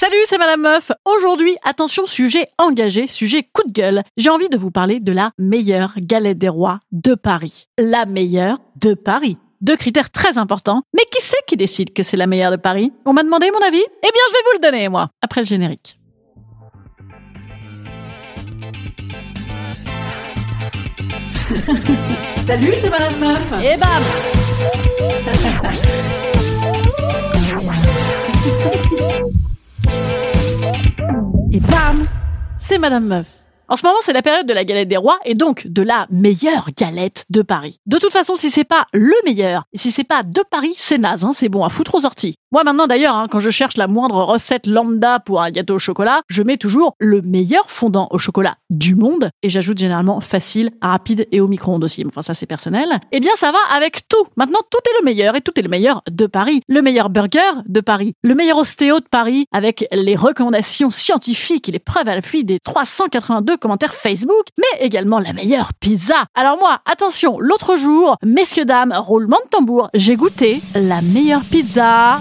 Salut, c'est Madame Meuf. Aujourd'hui, attention, sujet engagé, sujet coup de gueule. J'ai envie de vous parler de la meilleure galette des rois de Paris. La meilleure de Paris. Deux critères très importants. Mais qui c'est qui décide que c'est la meilleure de Paris? On m'a demandé mon avis? Eh bien, je vais vous le donner, moi, après le générique. Salut, c'est Madame Meuf. Et bam C'est Madame Meuf. En ce moment, c'est la période de la galette des rois et donc de la meilleure galette de Paris. De toute façon, si c'est pas le meilleur et si c'est pas de Paris, c'est naze, hein, c'est bon à foutre aux orties. Moi maintenant d'ailleurs, hein, quand je cherche la moindre recette lambda pour un gâteau au chocolat, je mets toujours le meilleur fondant au chocolat du monde et j'ajoute généralement facile, rapide et au micro-ondes aussi. Enfin ça c'est personnel. Eh bien ça va avec tout. Maintenant tout est le meilleur et tout est le meilleur de Paris. Le meilleur burger de Paris, le meilleur ostéo de Paris avec les recommandations scientifiques et les preuves à l'appui des 382 commentaires Facebook, mais également la meilleure pizza. Alors moi, attention, l'autre jour, messieurs dames, roulement de tambour, j'ai goûté la meilleure pizza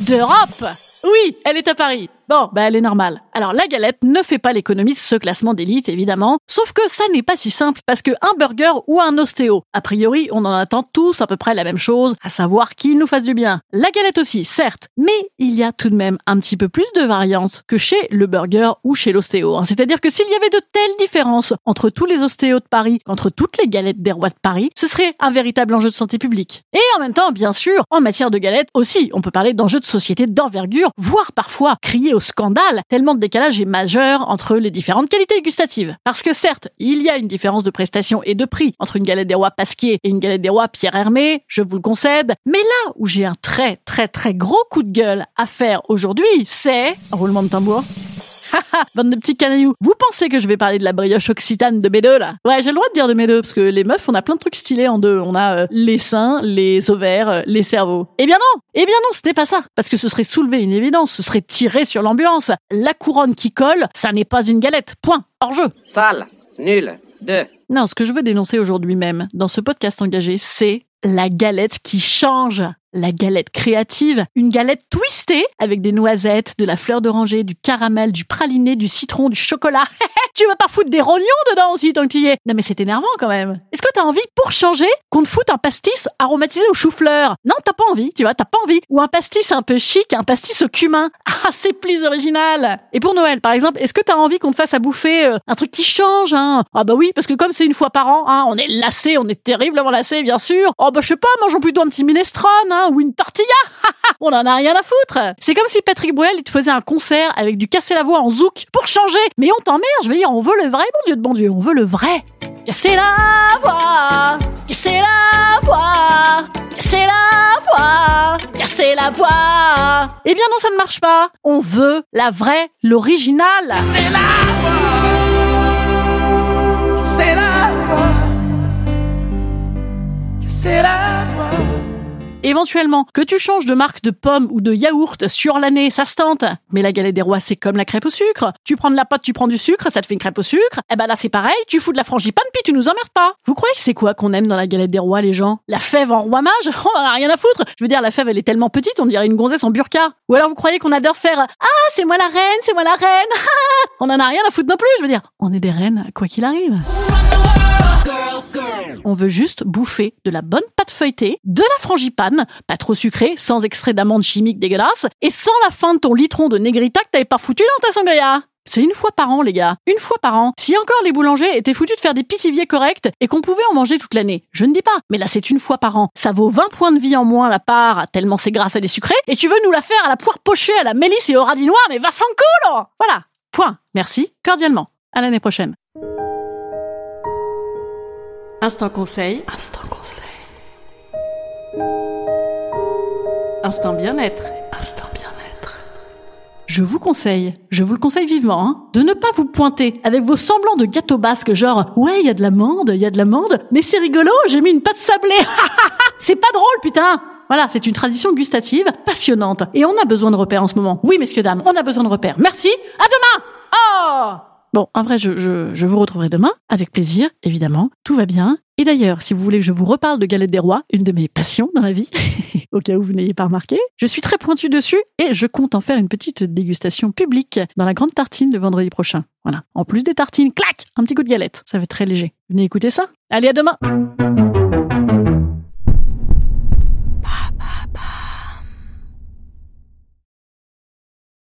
d'Europe. Oui, elle est à Paris. Bon, bah elle est normale. Alors la galette ne fait pas l'économie de ce classement d'élite, évidemment, sauf que ça n'est pas si simple, parce que un burger ou un ostéo, a priori, on en attend tous à peu près la même chose, à savoir qu'il nous fasse du bien. La galette aussi, certes, mais il y a tout de même un petit peu plus de variance que chez le burger ou chez l'ostéo. Hein. C'est-à-dire que s'il y avait de telles différences entre tous les ostéos de Paris, entre toutes les galettes des rois de Paris, ce serait un véritable enjeu de santé publique. Et en même temps, bien sûr, en matière de galettes aussi, on peut parler d'enjeux de société d'envergure, voire parfois crier scandale, tellement de décalage est majeur entre les différentes qualités gustatives. Parce que certes, il y a une différence de prestation et de prix entre une galette des rois Pasquier et une galette des rois Pierre Hermé, je vous le concède, mais là où j'ai un très très très gros coup de gueule à faire aujourd'hui, c'est... Roulement de tambour. Bande de petits canailloux. Vous pensez que je vais parler de la brioche occitane de B2 là? Ouais, j'ai le droit de dire de B2 parce que les meufs, on a plein de trucs stylés en deux. On a euh, les seins, les ovaires, euh, les cerveaux. Eh bien non Eh bien non, ce n'est pas ça. Parce que ce serait soulever une évidence, ce serait tirer sur l'ambulance. La couronne qui colle, ça n'est pas une galette. Point. Hors jeu. Sale, nul, deux. Non, ce que je veux dénoncer aujourd'hui même, dans ce podcast engagé, c'est la galette qui change la galette créative, une galette twistée avec des noisettes, de la fleur d'oranger, du caramel, du praliné, du citron, du chocolat. tu vas pas foutre des rognons dedans aussi tant tu y es. Non mais c'est énervant quand même. Est-ce que t'as envie pour changer qu'on te foute un pastis aromatisé au chou-fleur? Non, t'as pas envie, tu vois, t'as pas envie. Ou un pastis un peu chic, un pastis au cumin. Ah, c'est plus original. Et pour Noël par exemple, est-ce que t'as envie qu'on te fasse à bouffer euh, un truc qui change hein? Ah bah oui, parce que comme c'est une fois par an, hein, on est lassé, on est terriblement lassé bien sûr. Oh bah je sais pas, mangeons plutôt un petit minestrone ou une tortilla. on en a rien à foutre. C'est comme si Patrick Bruel il te faisait un concert avec du casser la voix en zouk pour changer. Mais on t'emmerde, je veux dire, on veut le vrai, bon Dieu de bon Dieu, on veut le vrai. Casser la voix, casser la voix, casser la voix, casser la voix. Eh bien non, ça ne marche pas. On veut la vraie, l'original. C'est la voix. C'est la voix. C'est la voix. Éventuellement, que tu changes de marque de pommes ou de yaourt sur l'année, ça se tente. Mais la galette des rois, c'est comme la crêpe au sucre. Tu prends de la pâte, tu prends du sucre, ça te fait une crêpe au sucre. Eh ben là, c'est pareil, tu fous de la frangipane, puis tu nous emmerdes pas. Vous croyez que c'est quoi qu'on aime dans la galette des rois, les gens? La fève en roi mage? On en a rien à foutre. Je veux dire, la fève, elle est tellement petite, on dirait une gonzesse en burqa. Ou alors vous croyez qu'on adore faire Ah, c'est moi la reine, c'est moi la reine. on en a rien à foutre non plus. Je veux dire, on est des reines, quoi qu'il arrive. On veut juste bouffer de la bonne pâte feuilletée, de la frangipane, pas trop sucrée, sans extrait d'amande chimique dégueulasse, et sans la fin de ton litron de négrita que t'avais pas foutu dans ta sangria. C'est une fois par an, les gars. Une fois par an. Si encore les boulangers étaient foutus de faire des pitiviers corrects et qu'on pouvait en manger toute l'année. Je ne dis pas. Mais là, c'est une fois par an. Ça vaut 20 points de vie en moins la part, tellement c'est grâce à des sucrés. Et tu veux nous la faire à la poire pochée, à la mélisse et au radis noir, mais va fanculo! Voilà. Point. Merci. Cordialement. À l'année prochaine. Instant conseil. Instant conseil. Instant bien-être. Instant bien-être. Je vous conseille, je vous le conseille vivement, hein, de ne pas vous pointer avec vos semblants de gâteau basque, genre ouais, il y a de l'amande, il y a de l'amande, mais c'est rigolo, j'ai mis une pâte sablée. c'est pas drôle, putain. Voilà, c'est une tradition gustative passionnante. Et on a besoin de repères en ce moment. Oui, messieurs, dames, on a besoin de repères. Merci, à demain Oh Bon, en vrai, je, je, vous retrouverai demain, avec plaisir, évidemment. Tout va bien. Et d'ailleurs, si vous voulez que je vous reparle de Galette des Rois, une de mes passions dans la vie, au cas où vous n'ayez pas remarqué. Je suis très pointu dessus et je compte en faire une petite dégustation publique dans la grande tartine de vendredi prochain. Voilà. En plus des tartines, clac, un petit coup de galette. Ça va être très léger. Venez écouter ça. Allez, à demain